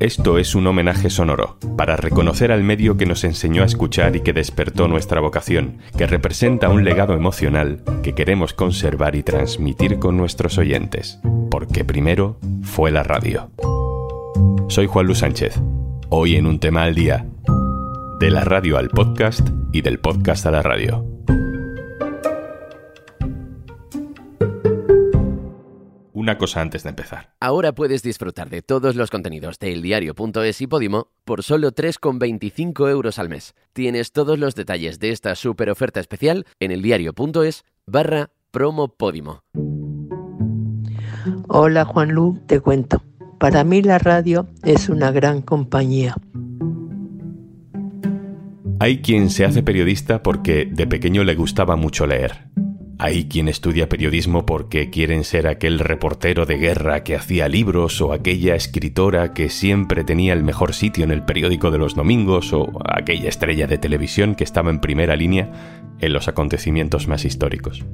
Esto es un homenaje sonoro, para reconocer al medio que nos enseñó a escuchar y que despertó nuestra vocación, que representa un legado emocional que queremos conservar y transmitir con nuestros oyentes, porque primero fue la radio. Soy Juan Luis Sánchez, hoy en un tema al día, de la radio al podcast y del podcast a la radio. Una cosa antes de empezar. Ahora puedes disfrutar de todos los contenidos de eldiario.es y Podimo por solo 3,25 euros al mes. Tienes todos los detalles de esta super oferta especial en eldiario.es barra promo Podimo. Hola Juan Lu, te cuento. Para mí la radio es una gran compañía. Hay quien se hace periodista porque de pequeño le gustaba mucho leer. Hay quien estudia periodismo porque quieren ser aquel reportero de guerra que hacía libros o aquella escritora que siempre tenía el mejor sitio en el periódico de los domingos o aquella estrella de televisión que estaba en primera línea en los acontecimientos más históricos.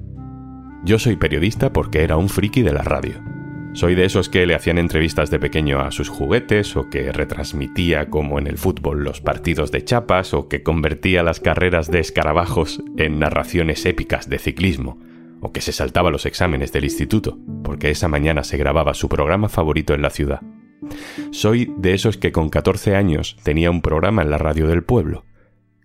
Yo soy periodista porque era un friki de la radio soy de esos que le hacían entrevistas de pequeño a sus juguetes o que retransmitía como en el fútbol los partidos de chapas o que convertía las carreras de escarabajos en narraciones épicas de ciclismo o que se saltaba los exámenes del instituto porque esa mañana se grababa su programa favorito en la ciudad. Soy de esos que con 14 años tenía un programa en la radio del pueblo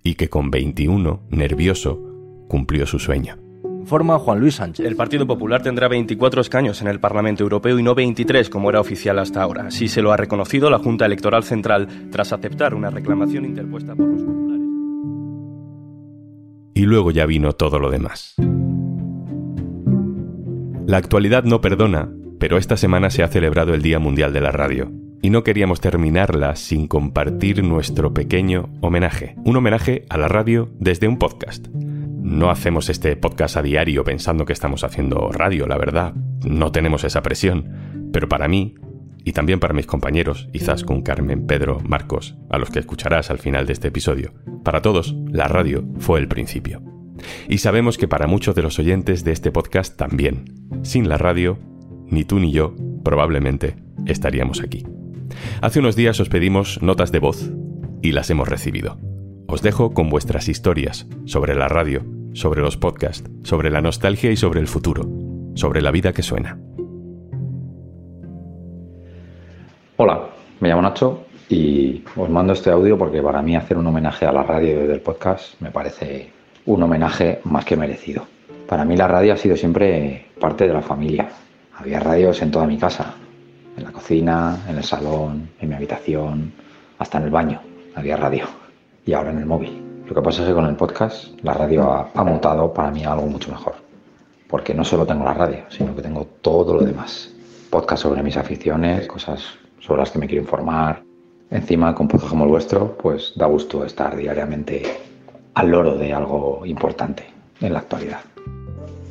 y que con 21, nervioso, cumplió su sueño forma Juan Luis Sánchez. El Partido Popular tendrá 24 escaños en el Parlamento Europeo y no 23 como era oficial hasta ahora. Así se lo ha reconocido la Junta Electoral Central tras aceptar una reclamación interpuesta por los populares. Y luego ya vino todo lo demás. La actualidad no perdona, pero esta semana se ha celebrado el Día Mundial de la Radio. Y no queríamos terminarla sin compartir nuestro pequeño homenaje. Un homenaje a la radio desde un podcast. No hacemos este podcast a diario pensando que estamos haciendo radio, la verdad. No tenemos esa presión. Pero para mí, y también para mis compañeros, con Carmen, Pedro, Marcos, a los que escucharás al final de este episodio, para todos, la radio fue el principio. Y sabemos que para muchos de los oyentes de este podcast también. Sin la radio, ni tú ni yo, probablemente, estaríamos aquí. Hace unos días os pedimos notas de voz y las hemos recibido. Os dejo con vuestras historias sobre la radio sobre los podcasts, sobre la nostalgia y sobre el futuro, sobre la vida que suena. Hola, me llamo Nacho y os mando este audio porque para mí hacer un homenaje a la radio del podcast me parece un homenaje más que merecido. Para mí la radio ha sido siempre parte de la familia. Había radios en toda mi casa, en la cocina, en el salón, en mi habitación, hasta en el baño había radio y ahora en el móvil. Lo que pasa es que con el podcast la radio ha, mutado para mí algo mucho mejor. Porque no solo tengo la radio, sino que tengo todo lo demás. Podcast sobre mis aficiones, cosas sobre las que me quiero informar. Encima, con podcast como el vuestro, pues da gusto estar diariamente al loro de algo importante en la actualidad.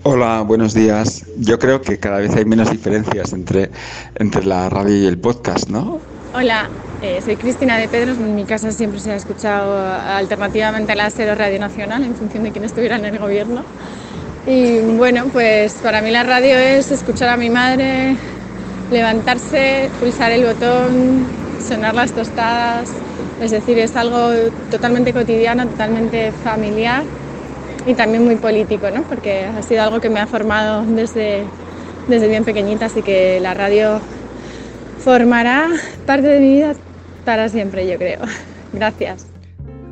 Hola, buenos días. Yo creo que cada vez hay menos diferencias entre, entre la radio y el podcast, ¿no? Hola, eh, soy Cristina de Pedros. En mi casa siempre se ha escuchado alternativamente a la Cero Radio Nacional en función de quién estuviera en el gobierno. Y bueno, pues para mí la radio es escuchar a mi madre, levantarse, pulsar el botón, sonar las tostadas. Es decir, es algo totalmente cotidiano, totalmente familiar y también muy político, ¿no? porque ha sido algo que me ha formado desde, desde bien pequeñita, así que la radio formará parte de mi vida para siempre, yo creo. Gracias.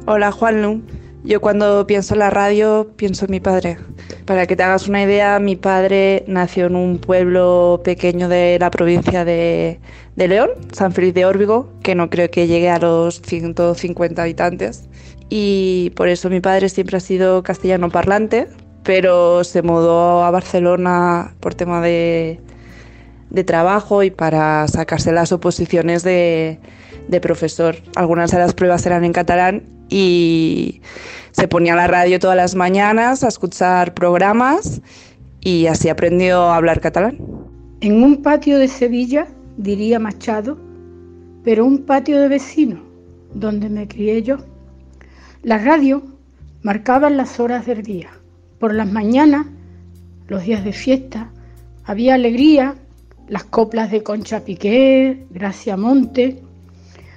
Hola, Juanlu. Yo cuando pienso en la radio pienso en mi padre. Para que te hagas una idea, mi padre nació en un pueblo pequeño de la provincia de, de León, San Feliz de Órbigo, que no creo que llegue a los 150 habitantes. Y por eso mi padre siempre ha sido castellano parlante, pero se mudó a Barcelona por tema de, de trabajo y para sacarse las oposiciones de, profesor. Algunas de las pruebas eran en catalán y se ponía a la radio todas las mañanas a escuchar programas y así aprendió a hablar catalán. En un patio de Sevilla, diría Machado, pero un patio de vecinos, donde me crié yo. La radio marcaba las horas del día. Por las mañanas, los días de fiesta, había alegría las coplas de Concha Piqué, Gracia Monte,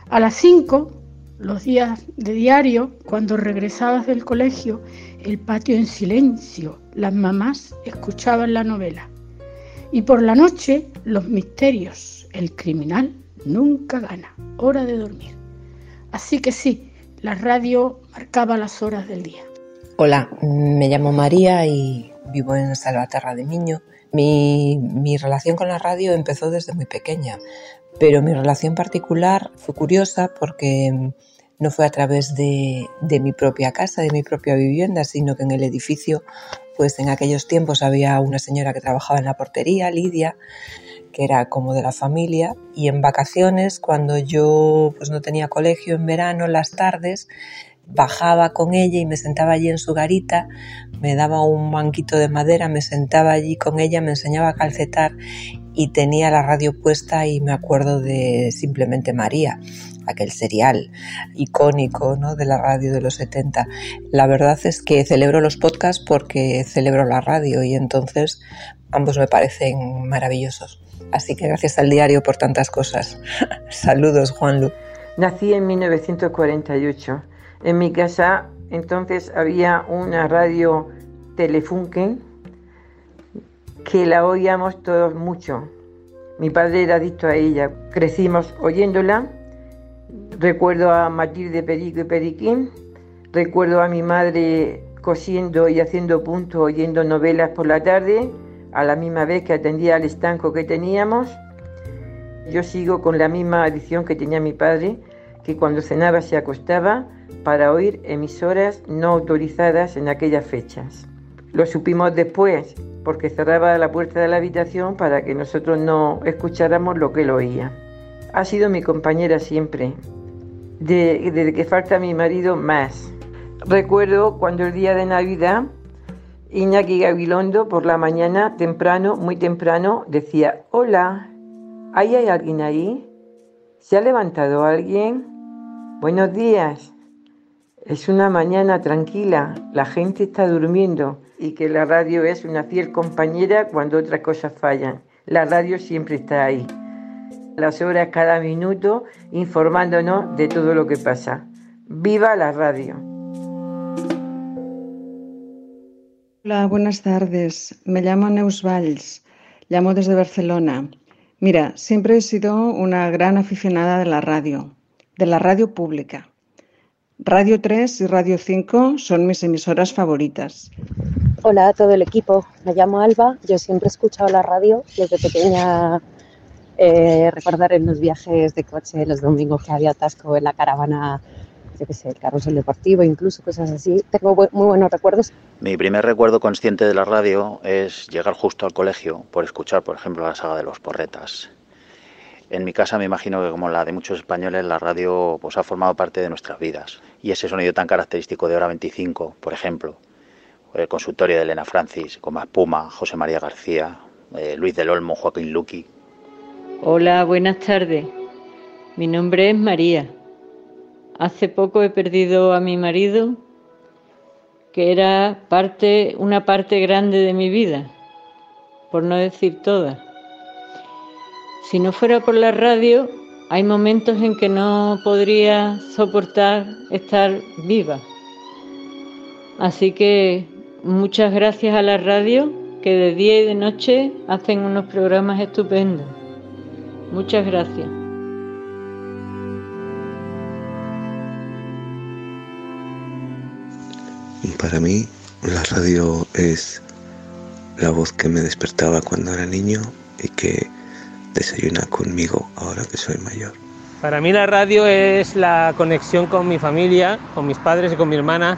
A las 5, los días de diario, cuando regresabas del colegio, el patio en silencio, las mamás escuchaban la novela. Y por la noche, los misterios, el criminal nunca gana, hora de dormir. Así que sí, la radio marcaba las horas del día. Hola, me llamo María y vivo en Salvaterra de Miño. Mi, mi, relación con la radio empezó desde muy pequeña, pero mi relación particular fue curiosa porque no fue a través de, de, mi propia casa, de mi propia vivienda, sino que en el edificio, pues en aquellos tiempos había una señora que trabajaba en la portería, Lidia, que era como de la familia, y en vacaciones, cuando yo pues no tenía colegio en verano, las tardes, bajaba con ella y me sentaba allí en su garita, me daba un banquito de madera, me sentaba allí con ella, me enseñaba a calcetar y tenía la radio puesta y me acuerdo de simplemente María, aquel serial icónico ¿no? de la radio de los 70. La verdad es que celebro los podcasts porque celebro la radio y entonces ambos me parecen maravillosos. Así que gracias al diario por tantas cosas. Saludos, Juanlu. Nací en 1948 en mi casa entonces había una radio Telefunken que la oíamos todos mucho. Mi padre era adicto a ella. Crecimos oyéndola. Recuerdo a Matilde Perico y Periquín. Recuerdo a mi madre cosiendo y haciendo puntos oyendo novelas por la tarde, a la misma vez que atendía al estanco que teníamos. Yo sigo con la misma adicción que tenía mi padre, que cuando cenaba se acostaba para oír emisoras no autorizadas en aquellas fechas. Lo supimos después, porque cerraba la puerta de la habitación para que nosotros no escucháramos lo que él oía. Ha sido mi compañera siempre, desde que falta mi marido más. Recuerdo cuando el día de Navidad, Iñaki Gabilondo por la mañana, temprano, muy temprano, decía, hola, ¿hay alguien ahí? ¿Se ha levantado alguien? Buenos días. Es una mañana tranquila, la gente está durmiendo y que la radio es una fiel compañera cuando otras cosas fallan. La radio siempre está ahí. Las horas cada minuto informándonos de todo lo que pasa. ¡Viva la radio! Hola, buenas tardes. Me llamo Neus Valls. Llamo desde Barcelona. Mira, siempre he sido una gran aficionada de la radio de la radio pública. Radio 3 y Radio 5 son mis emisoras favoritas. Hola a todo el equipo, me llamo Alba, yo siempre he escuchado la radio desde pequeña. Eh, recordar en los viajes de coche los domingos que había atasco en la caravana, yo qué sé, el carrusel deportivo, incluso cosas así. Tengo muy buenos recuerdos. Mi primer recuerdo consciente de la radio es llegar justo al colegio por escuchar, por ejemplo, la saga de los porretas. En mi casa me imagino que como la de muchos españoles, la radio pues, ha formado parte de nuestras vidas. Y ese sonido tan característico de Hora 25, por ejemplo, el consultorio de Elena Francis, como Puma, José María García, eh, Luis del Olmo, Joaquín Luqui. Hola, buenas tardes. Mi nombre es María. Hace poco he perdido a mi marido, que era parte, una parte grande de mi vida, por no decir toda. Si no fuera por la radio, hay momentos en que no podría soportar estar viva. Así que muchas gracias a la radio que de día y de noche hacen unos programas estupendos. Muchas gracias. Para mí la radio es la voz que me despertaba cuando era niño y que desayuna conmigo ahora que soy mayor. Para mí la radio es la conexión con mi familia, con mis padres y con mi hermana.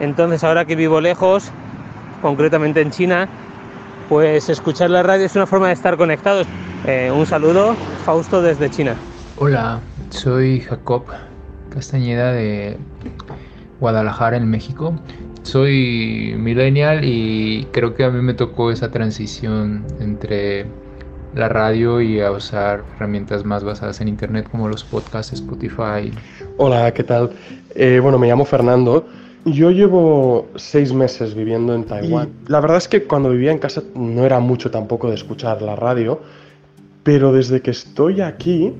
Entonces ahora que vivo lejos, concretamente en China, pues escuchar la radio es una forma de estar conectados. Eh, un saludo, Fausto desde China. Hola, soy Jacob Castañeda de Guadalajara, en México. Soy millennial y creo que a mí me tocó esa transición entre la radio y a usar herramientas más basadas en Internet como los podcasts, Spotify. Hola, ¿qué tal? Eh, bueno, me llamo Fernando. Yo llevo seis meses viviendo en Taiwán. la verdad es que cuando vivía en casa no era mucho tampoco de escuchar la radio, pero desde que estoy aquí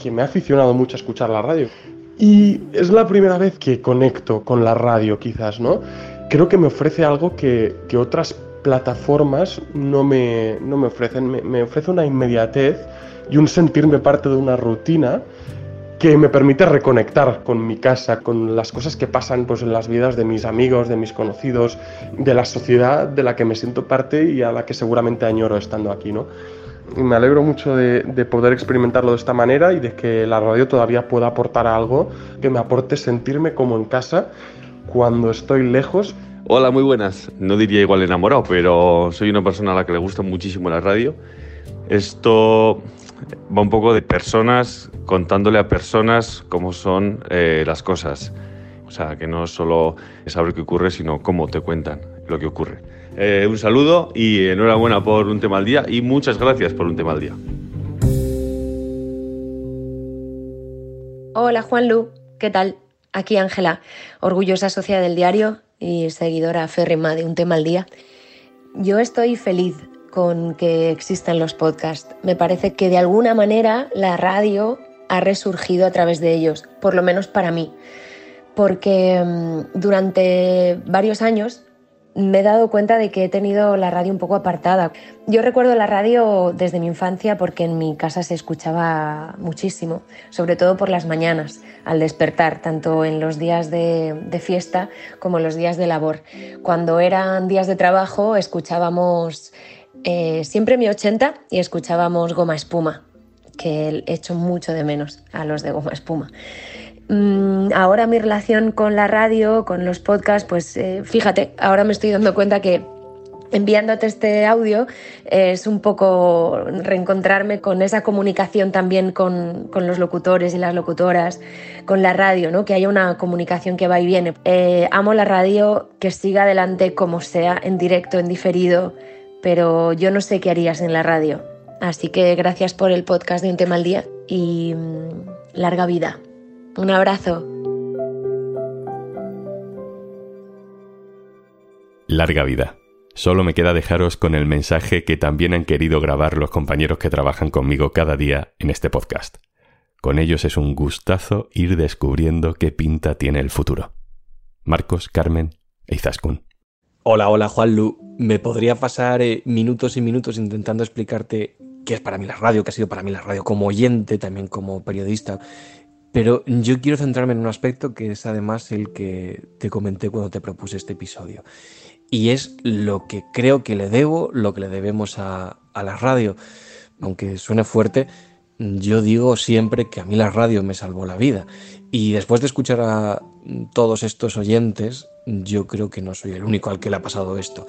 que me ha aficionado mucho a escuchar la radio. Y es la primera vez que conecto con la radio, quizás, ¿no? Creo que me ofrece algo que, que otras plataformas no me, no me ofrecen. Me, me ofrece una inmediatez y un sentirme parte de una rutina que me permite reconectar con mi casa, con las cosas que pasan pues, en las vidas de mis amigos, de mis conocidos, de la sociedad de la que me siento parte y a la que seguramente añoro estando aquí. ¿no? me alegro mucho de, de, poder experimentarlo de esta manera y de que la radio todavía pueda aportar algo que me aporte sentirme como en casa cuando estoy lejos. Hola, muy buenas. No diría igual enamorado, pero soy una persona a la que le gusta muchísimo la radio. Esto va un poco de personas contándole a personas cómo son eh, las cosas. O sea, que no solo saber qué ocurre, sino cómo te cuentan lo que ocurre. Eh, un saludo y enhorabuena por un tema al día y muchas gracias por un tema al día. Hola Juanlu, ¿qué tal? Aquí Ángela, orgullosa socia del diario y seguidora férrima de un tema al día. Yo estoy feliz con que existan los podcasts. Me parece que de alguna manera la radio ha resurgido a través de ellos, por lo menos para mí, porque mm, durante varios años me he dado cuenta de que he tenido la radio un poco apartada. Yo recuerdo la radio desde mi infancia porque en mi casa se escuchaba muchísimo, sobre todo por las mañanas, al despertar, tanto en los días de, de fiesta como en los días de labor. Cuando eran días de trabajo escuchábamos eh, siempre mi 80 y escuchábamos Goma Espuma, que he hecho mucho de menos a los de Goma Espuma. Mm, ahora mi relación con la radio, con los podcasts, pues eh, fíjate, ahora me estoy dando cuenta que enviándote este audio es un poco reencontrarme con esa comunicación también con, los locutores y las locutoras, con la radio, ¿no? que haya una comunicación que va y viene. Eh, amo la radio, que siga adelante como sea, en directo, en diferido, pero yo no sé qué harías en la radio. Así que gracias por el podcast de Un tema al día y mm, larga vida. Un abrazo. Larga vida. Solo me queda dejaros con el mensaje que también han querido grabar los compañeros que trabajan conmigo cada día en este podcast. Con ellos es un gustazo ir descubriendo qué pinta tiene el futuro. Marcos, Carmen e Izaskun. Hola, hola Juanlu. Me podría pasar eh, minutos y minutos intentando explicarte qué es para mí la radio, qué ha sido para mí la radio como oyente, también como periodista, pero yo quiero centrarme en un aspecto que es además el que te comenté cuando te propuse este episodio. Y es lo que creo que le debo, lo que le debemos a, la radio. Aunque suene fuerte, yo digo siempre que a mí la radio me salvó la vida. Y después de escuchar a todos estos oyentes, yo creo que no soy el único al que le ha pasado esto.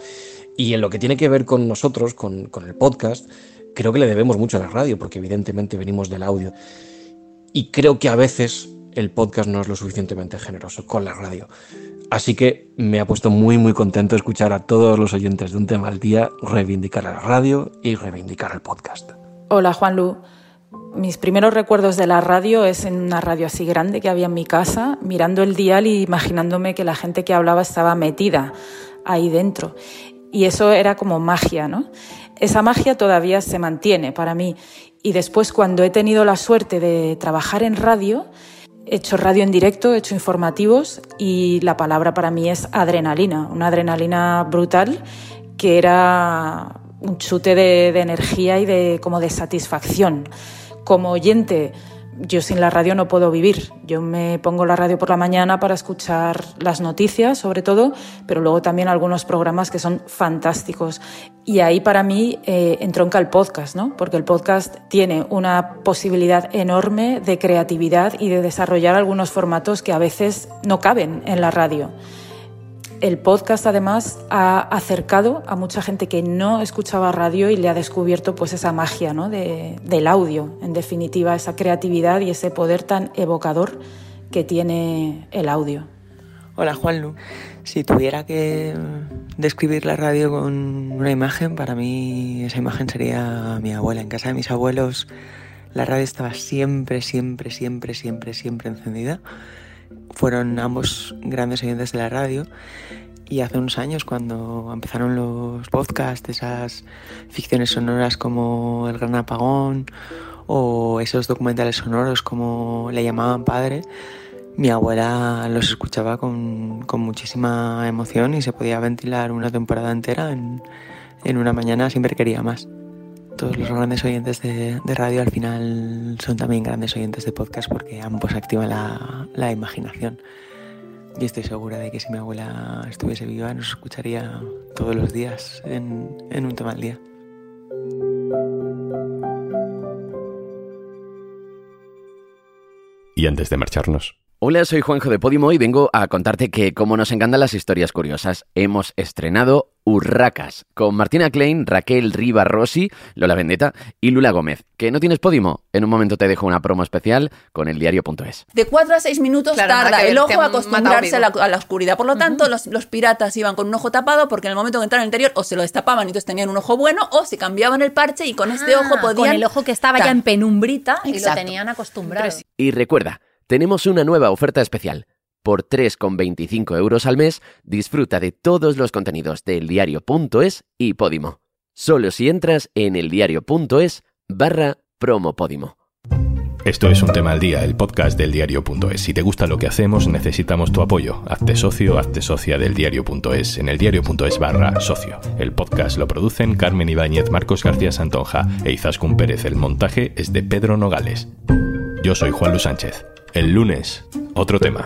Y en lo que tiene que ver con nosotros, con el podcast, creo que le debemos mucho a la radio, porque evidentemente venimos del audio. Y creo que a veces el podcast no es lo suficientemente generoso con la radio. Así que me ha puesto muy muy contento escuchar a todos los oyentes de un tema al día reivindicar a la radio y reivindicar el podcast. Hola Juanlu. Mis primeros recuerdos de la radio es en una radio así grande que había en mi casa, mirando el dial y imaginándome que la gente que hablaba estaba metida ahí dentro. Y eso era como magia, ¿no? Esa magia todavía se mantiene para mí y después, cuando he tenido la suerte de trabajar en radio, he hecho radio en directo, he hecho informativos y la palabra para mí es adrenalina, una adrenalina brutal que era un chute de, de energía y de como de satisfacción. Como oyente, yo sin la radio no puedo vivir. Yo me pongo la radio por la mañana para escuchar las noticias, sobre todo, pero luego también algunos programas que son fantásticos. Y ahí para mí eh, entronca el podcast, ¿no? Porque el podcast tiene una posibilidad enorme de creatividad y de desarrollar algunos formatos que a veces no caben en la radio. El podcast además ha acercado a mucha gente que no escuchaba radio y le ha descubierto pues esa magia ¿no? de, del audio, en definitiva, esa creatividad y ese poder tan evocador que tiene el audio. Hola Juanlu, si tuviera que describir la radio con una imagen, para mí esa imagen sería mi abuela. En casa de mis abuelos la radio estaba siempre, siempre, siempre, siempre, siempre encendida fueron ambos grandes oyentes de la radio y hace unos años cuando empezaron los podcasts, esas ficciones sonoras como El Gran Apagón o esos documentales sonoros como le llamaban padre, mi abuela los escuchaba con, con muchísima emoción y se podía ventilar una temporada entera en, en una mañana siempre quería más. Todos los grandes oyentes de, de, radio al final son también grandes oyentes de podcast porque ambos activan la, la imaginación. Y estoy segura de que si mi abuela estuviese viva nos escucharía todos los días en, en un tema al día. Y antes de marcharnos, Hola, soy Juanjo de Podimo y vengo a contarte que, como nos encantan las historias curiosas, hemos estrenado Urracas con Martina Klein, Raquel Riva Rossi, Lola Vendetta y Lula Gómez. ¿Que no tienes Podimo? En un momento te dejo una promo especial con el diario.es. De 4 a 6 minutos Claro, tarda el ojo a acostumbrarse a la, matado a la oscuridad. Por lo tanto, los, los piratas iban con un ojo tapado porque en el momento que entraron al interior o se lo destapaban y entonces tenían un ojo bueno o se cambiaban el parche y con este Ah, ojo podían... Con el ojo que estaba ya en penumbrita y lo tenían acostumbrado. Y recuerda, tenemos una nueva oferta especial. Por 3,25 euros al mes, disfruta de todos los contenidos de eldiario.es y Podimo. Solo si entras en eldiario.es barra promo Podimo. Esto es un tema al día, el podcast del diario.es. Si te gusta lo que hacemos, necesitamos tu apoyo. Hazte socio, hazte socia del diario.es en el diario.es barra socio. El podcast lo producen Carmen Ibáñez, Marcos García Santonja e Izaskun Pérez. El montaje es de Pedro Nogales. Yo soy Juan Luis Sánchez. El lunes, otro tema.